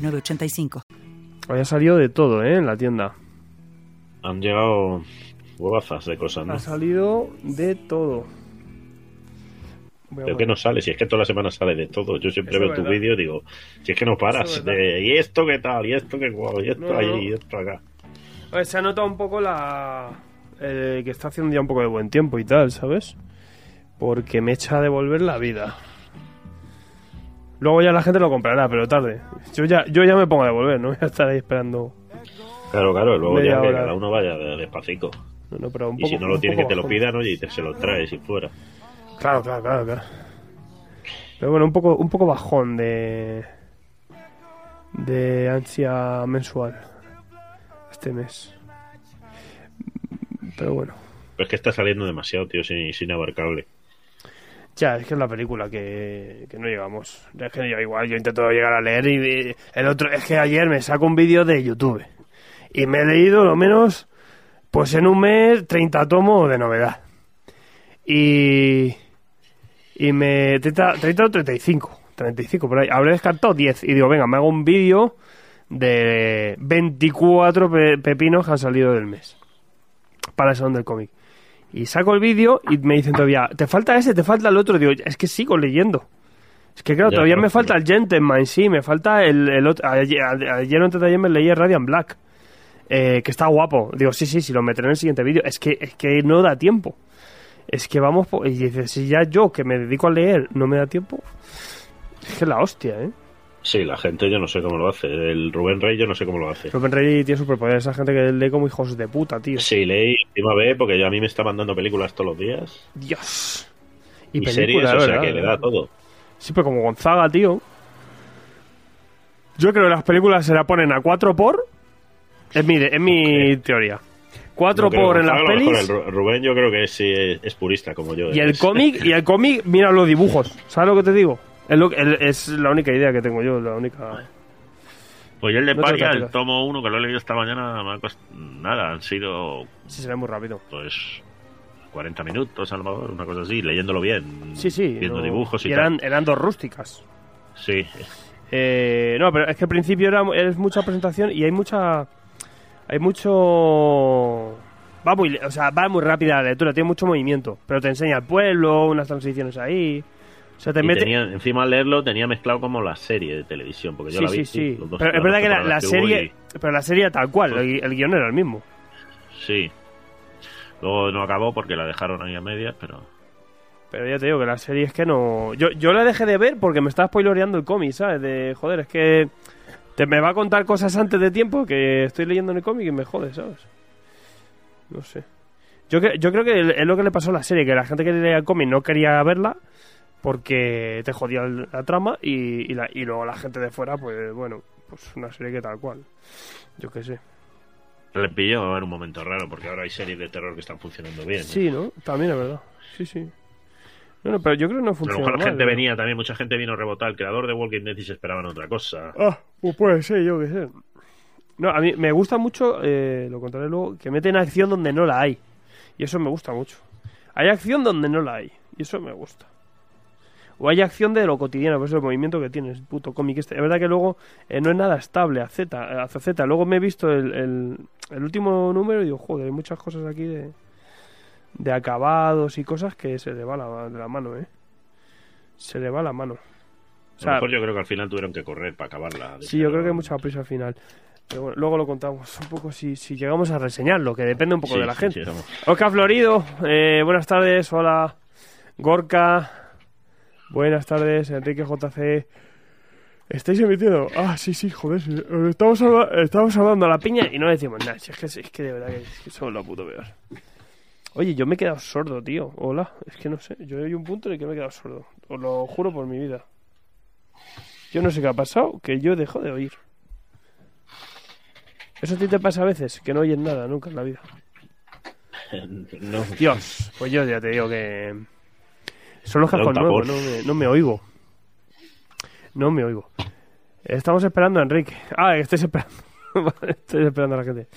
985. Había salido de todo, ¿eh? En la tienda. Han llegado huevazas de cosas, ¿no? Ha salido de todo. Pero que no sale, si es que toda la semana sale de todo. Yo siempre veo tu vídeo y digo, si es que no paras, de, y esto qué tal, y esto qué guau, y esto allí, y esto acá. se ha notado un poco la. que está haciendo ya un poco de buen tiempo y tal, ¿sabes? Porque me echa a devolver la vida. Luego ya la gente lo comprará, pero tarde. Yo ya, yo ya me pongo a devolver, no voy a estar ahí esperando. Claro, claro, luego ya que cada uno vaya despacito. No, pero y si no lo tiene que te lo pidan, oye, y te, se lo traes y fuera. Claro, claro, claro, claro. Pero bueno, un poco, un poco bajón de. de ansia mensual. Este mes. Pero bueno. Pues que está saliendo demasiado, tío, sin, sin abarcable. Ya, es que es la película que, no llegamos. Es que yo igual, yo intento llegar a leer y, el otro, es que ayer me saco un vídeo de YouTube y me he leído lo menos, pues en un mes, 30 tomos de novedad. Y, y me, 30, 30 o 35, 35 por ahí. Habré descartado 10 y digo, venga, me hago un vídeo de 24 pepinos que han salido del mes para el salón del cómic. Y saco el vídeo y me dicen todavía, te falta ese, te falta el otro. Digo, es que sigo leyendo. Es que claro, todavía me falta el Gentleman, sí, me falta el, el otro. Ayer, ayer antes de ayer me leí Radiant Black, eh, que está guapo. Digo, sí, sí, sí, lo meteré en el siguiente vídeo. Es que, es que no da tiempo. Es que vamos, y dices, si ya yo que me dedico a leer no me da tiempo, es que la hostia, ¿eh? Sí, la gente yo no sé cómo lo hace. El Rubén Rey yo no sé cómo lo hace. Rubén Rey tiene superpoder. Esa gente que lee como hijos de puta, tío. Sí, leí encima ve porque ya a mí me está mandando películas todos los días. Dios. Y, películas, series, o sea que le da todo. Sí, pero como Gonzaga, tío. Yo creo que las películas se la ponen a 4 por. Es mi, es mi teoría. 4 por en las pelis. Rubén yo creo que sí es, purista como yo. Y el cómic, y el cómic, mira los dibujos. ¿Sabes lo que te digo? Es, la única idea que tengo yo, la única... Pues yo el de Paria, el tomo 1, que lo he leído esta mañana, me ha costado nada, han sido... Sí, se ve muy rápido. Pues 40 minutos a lo mejor, una cosa así, leyéndolo bien. Sí, sí. Viendo dibujos y, eran, eran dos rústicas. Sí. Eh, no, pero es que al principio era, es mucha presentación y hay mucha... Hay mucho... Va muy, o sea, va muy rápida la lectura, tiene mucho movimiento, pero te enseña el pueblo, unas transiciones ahí encima al leerlo tenía mezclado como la serie de televisión, porque yo la vi. Sí, sí, Pero es verdad que la, serie, pero la serie tal cual, el, el, guion era el mismo. Sí. Luego no acabó porque la dejaron ahí a medias, pero. Pero ya te digo que la serie es que no. Yo, yo la dejé de ver porque me estaba spoiloreando el cómic, ¿sabes? De joder, es que te me va a contar cosas antes de tiempo que estoy leyendo en el cómic y me jode, ¿sabes? No sé. Yo, yo creo que es lo que le pasó a la serie, que la gente que leía el cómic no quería verla porque te jodía la trama y, y, la, y luego la gente de fuera, pues bueno, pues una serie que tal cual. Yo qué sé. Le pilló en un momento raro porque ahora hay series de terror que están funcionando bien. Sí, ¿no? También es verdad. Sí, sí. Bueno, pero yo creo que no funciona. A lo mejor la gente venía también, mucha gente vino a rebotar. El creador de Walking Dead y se esperaban otra cosa. Ah, pues puede ser, yo qué sé. No, a mí me gusta mucho, eh, lo contaré luego, que meten acción donde no la hay. Y eso me gusta mucho. Hay acción donde no la hay. Y eso me gusta o hay acción de lo cotidiano, pues el movimiento que tienes, puto cómic este. Es verdad que luego eh, no es nada estable a Z, a Z. Luego me he visto el, el, último número y digo, joder, hay muchas cosas aquí de, de acabados y cosas que se le va la, de la mano, ¿eh? Se le va la mano. O sea, a lo mejor yo creo que al final tuvieron que correr para acabarla. Sí, yo creo que hay mucha prisa al final. Pero bueno, luego lo contamos un poco si, si llegamos a reseñarlo, que depende un poco de la gente. Oscar Florido, eh, buenas tardes, hola. Gorka, Buenas tardes, Enrique JC. ¿Estáis emitiendo? Ah, sí, sí, joder. Estamos, estamos hablando a la piña y no decimos nada. Es que, es que de verdad que, es que somos lo puto peor. Oye, yo me he quedado sordo, tío. Hola. Es que no sé. Yo hay un punto en el que me he quedado sordo. Os lo juro por mi vida. Yo no sé qué ha pasado, que yo dejo de oír. ¿Eso a ti te pasa a veces? Que no oyes nada nunca en la vida. No. Dios, pues yo ya te digo que... Son los cascos nuevos, no me, no me oigo. No me oigo. Estamos esperando a Enrique. Ah, estoy esperando. estoy esperando a la gente.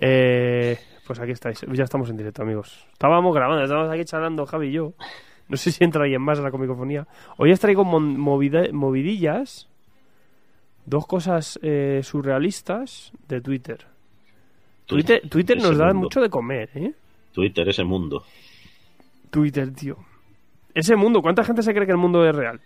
Eh, pues aquí estáis. Ya estamos en directo, amigos. Estábamos grabando, estábamos aquí charlando Javi y yo. No sé si entra alguien más a la comicofonía. Hoy os traigo movidillas. Dos cosas eh, surrealistas de Twitter. Twitter, Twitter nos da mundo. mucho de comer, ¿eh? Twitter, ese mundo. Twitter, tío. Ese mundo, ¿cuánta gente se cree que el mundo es real?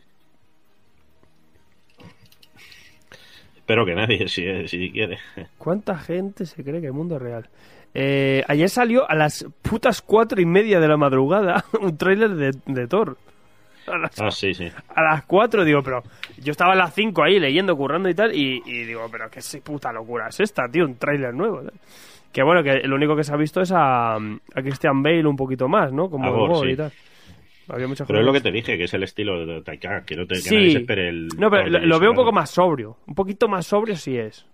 Espero que nadie, si, si quiere. ¿Cuánta gente se cree que el mundo es real? Eh, ayer salió a las putas cuatro y media de la madrugada un tráiler de, de Thor. A las, Ah, sí, sí. a las cuatro, digo, pero yo estaba a las cinco ahí leyendo, currando y tal, y, y digo, pero qué puta locura es esta, tío, un tráiler nuevo. ¿eh? Que bueno, que lo único que se ha visto es a, a Christian Bale un poquito más, ¿no? Como A el Gore, Gore y sí. tal. Había muchas Pero es lo que te dije, que es el estilo de Taika, que no te que Sí. nadie se espere el... No, pero lo, veo un poco más sobrio. Un poquito más sobrio sí es.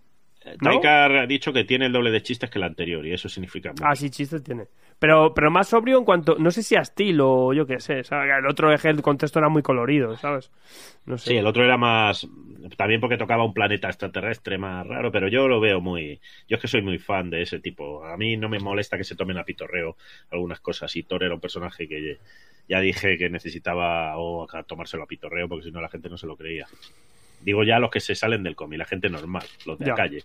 ¿no? Taika ha dicho que tiene el doble de chistes que el anterior, y eso significa mucho. Ah, sí, chistes tiene. Pero, pero más sobrio en cuanto, no sé si a estilo o yo qué sé, ¿sabes? El otro eje, el contexto era muy colorido, ¿sabes? No sé. Sí, el otro era más. También porque tocaba un planeta extraterrestre más raro, pero yo lo veo muy. Yo es que soy muy fan de ese tipo. A mí no me molesta que se tomen a pitorreo algunas cosas. Y Thor era un personaje que ya dije que necesitaba o a tomárselo a pitorreo porque si no la gente no se lo creía. Digo ya los que se salen del cómic, la gente normal, los de Ya. la calle.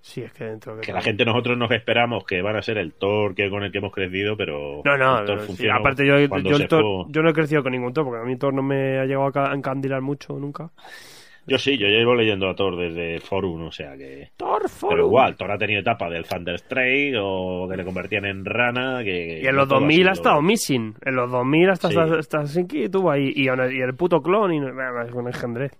Sí, es que dentro Que la gente nosotros nos esperamos que van a ser el Thor que con el que hemos crecido, pero. No, no, no, sí, aparte yo, yo, se el Thor- fue. yo no he crecido con ningún Thor, porque a mí Thor no me ha llegado a encandilar mucho nunca. Yo sí, yo llevo leyendo a Thor desde Forum, o sea que. Thor, Pero Forum. igual, Thor ha tenido etapa del Thunderstrike o que le convertían en rana. Que Y en los todo 2000 sido- ha estado Missing. En los 2000 hasta Sí. hasta, hasta Helsinki tuvo ahí. Y, y el puto clon. Y, un engendré.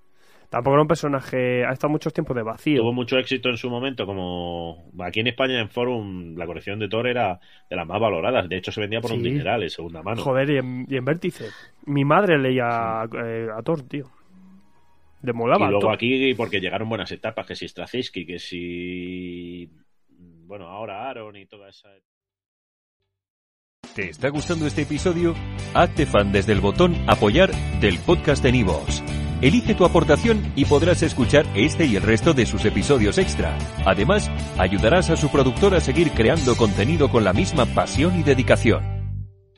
Tampoco era un personaje. Ha estado muchos tiempos de vacío. Tuvo mucho éxito en su momento, como aquí en España en Forum la colección de Thor era de las más valoradas. De hecho, se vendía por un dineral en segunda mano. Joder, y en, y en Vértice. Mi madre leía eh, a Thor, tío. Y luego aquí, porque llegaron buenas etapas, que si Straczynski, que si. Bueno, ahora Aaron y toda esa. ¿Te está gustando este episodio? Hazte fan desde el botón Apoyar del podcast de Nivos. Elige tu aportación y podrás escuchar este y el resto de sus episodios extra. Además, ayudarás a su productor a seguir creando contenido con la misma pasión y dedicación.